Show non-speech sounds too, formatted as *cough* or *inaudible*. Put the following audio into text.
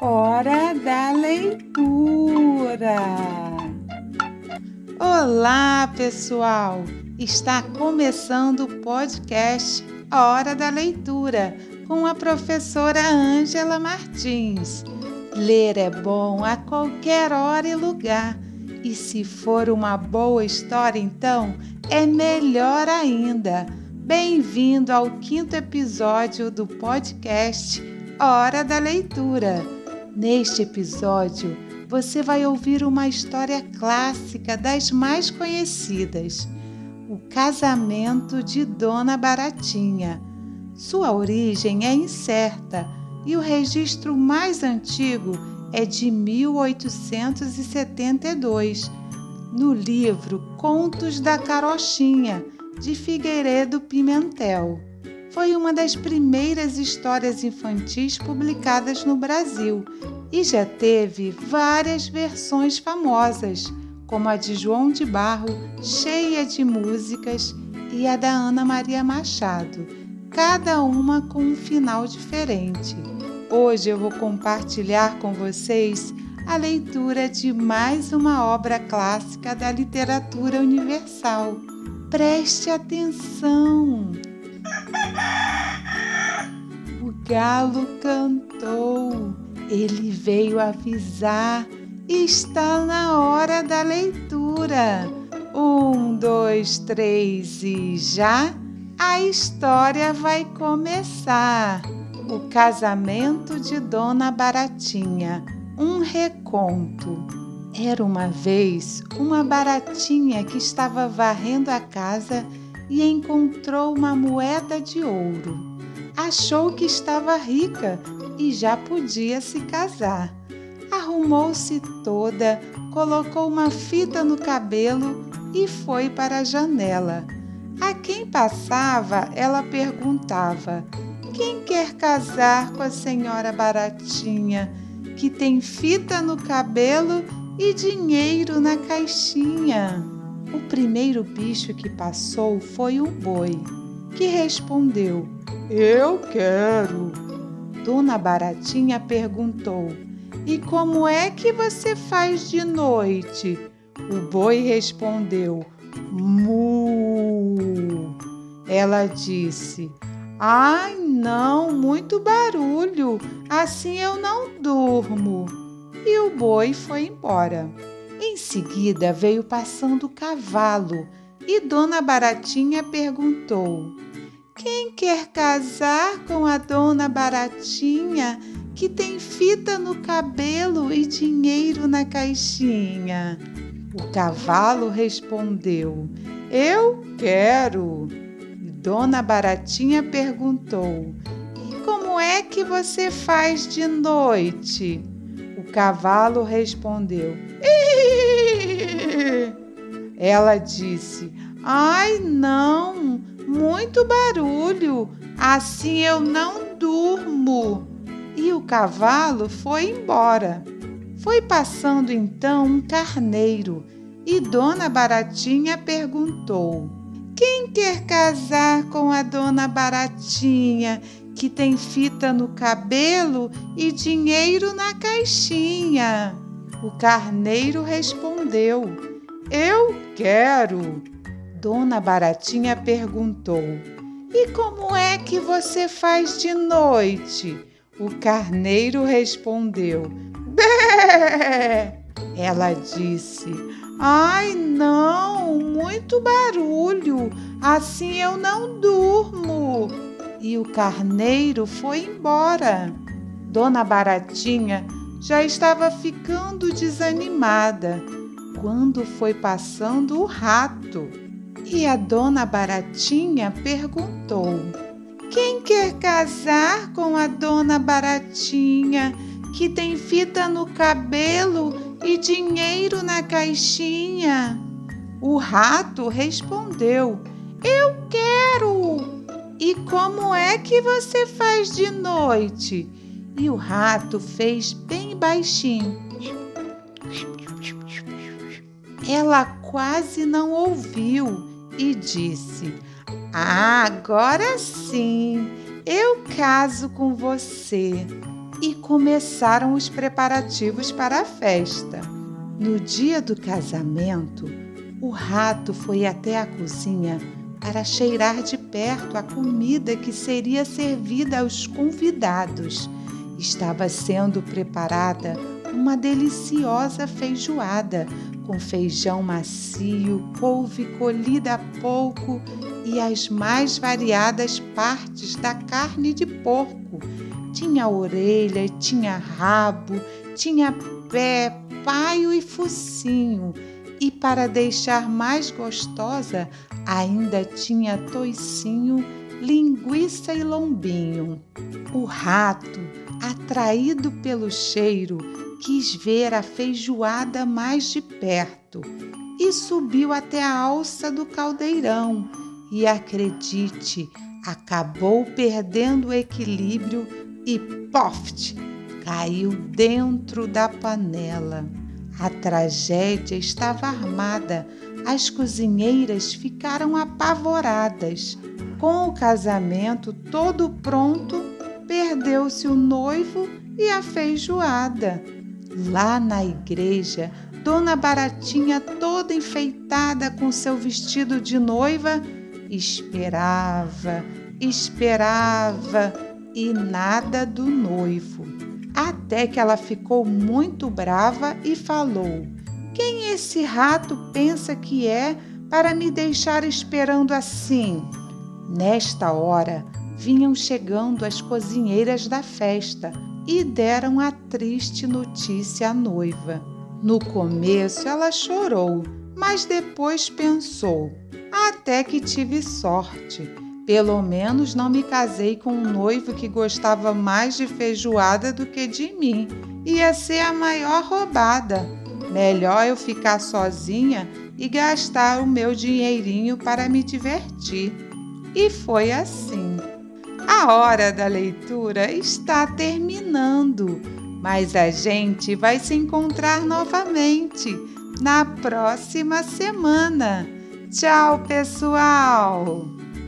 Hora da leitura. Olá, pessoal! Está começando o podcast Hora da Leitura com a professora Ângela Martins. Ler é bom a qualquer hora e lugar. E se for uma boa história, então é melhor ainda. Bem-vindo ao quinto episódio do podcast Hora da Leitura. Neste episódio, você vai ouvir uma história clássica das mais conhecidas: O Casamento de Dona Baratinha. Sua origem é incerta e o registro mais antigo é de 1872, no livro Contos da Carochinha de Figueiredo Pimentel. Foi uma das primeiras histórias infantis publicadas no Brasil e já teve várias versões famosas, como a de João de Barro, cheia de músicas, e a da Ana Maria Machado, cada uma com um final diferente. Hoje eu vou compartilhar com vocês a leitura de mais uma obra clássica da literatura universal Preste atenção. O galo cantou, ele veio avisar, está na hora da leitura. Um, dois, três e já a história vai começar. O casamento de Dona Baratinha, um reconto. Era uma vez uma baratinha que estava varrendo a casa e encontrou uma moeda de ouro. Achou que estava rica e já podia se casar. Arrumou-se toda, colocou uma fita no cabelo e foi para a janela. A quem passava, ela perguntava: Quem quer casar com a senhora Baratinha, que tem fita no cabelo e dinheiro na caixinha. O primeiro bicho que passou foi o boi, que respondeu: Eu quero. Dona Baratinha perguntou: E como é que você faz de noite? O boi respondeu: Mu. Ela disse: Ai, não, muito barulho, assim eu não durmo e o boi foi embora. Em seguida veio passando o cavalo e Dona Baratinha perguntou: Quem quer casar com a Dona Baratinha que tem fita no cabelo e dinheiro na caixinha? O cavalo respondeu: Eu quero. E Dona Baratinha perguntou: E como é que você faz de noite? O cavalo respondeu! Ela disse: Ai, não, muito barulho, assim eu não durmo. E o cavalo foi embora. Foi passando então um carneiro e Dona Baratinha perguntou: Quem quer casar com a Dona Baratinha que tem fita no cabelo e dinheiro na caixinha. O carneiro respondeu: Eu quero. Dona Baratinha perguntou: E como é que você faz de noite? O carneiro respondeu: *laughs* Bé! Ela disse: Ai, não, muito barulho, assim eu não durmo e o carneiro foi embora. Dona Baratinha já estava ficando desanimada quando foi passando o rato. E a dona Baratinha perguntou: Quem quer casar com a dona Baratinha que tem fita no cabelo e dinheiro na caixinha? O rato respondeu: Eu quero! E como é que você faz de noite? E o rato fez bem baixinho. Ela quase não ouviu e disse: ah, Agora sim, eu caso com você. e começaram os preparativos para a festa. No dia do casamento, o rato foi até a cozinha para cheirar de perto a comida que seria servida aos convidados. Estava sendo preparada uma deliciosa feijoada com feijão macio, couve colhida a pouco e as mais variadas partes da carne de porco. Tinha orelha, tinha rabo, tinha pé, paio e focinho. E para deixar mais gostosa, ainda tinha toicinho, linguiça e lombinho. O rato, atraído pelo cheiro, quis ver a feijoada mais de perto e subiu até a alça do caldeirão. E acredite, acabou perdendo o equilíbrio e poft! Caiu dentro da panela. A tragédia estava armada. As cozinheiras ficaram apavoradas. Com o casamento todo pronto, perdeu-se o noivo e a feijoada. Lá na igreja, Dona Baratinha, toda enfeitada com seu vestido de noiva, esperava, esperava e nada do noivo. Até que ela ficou muito brava e falou: Quem esse rato pensa que é para me deixar esperando assim? Nesta hora, vinham chegando as cozinheiras da festa e deram a triste notícia à noiva. No começo ela chorou, mas depois pensou: até que tive sorte. Pelo menos não me casei com um noivo que gostava mais de feijoada do que de mim. Ia ser a maior roubada. Melhor eu ficar sozinha e gastar o meu dinheirinho para me divertir. E foi assim. A hora da leitura está terminando, mas a gente vai se encontrar novamente na próxima semana. Tchau, pessoal!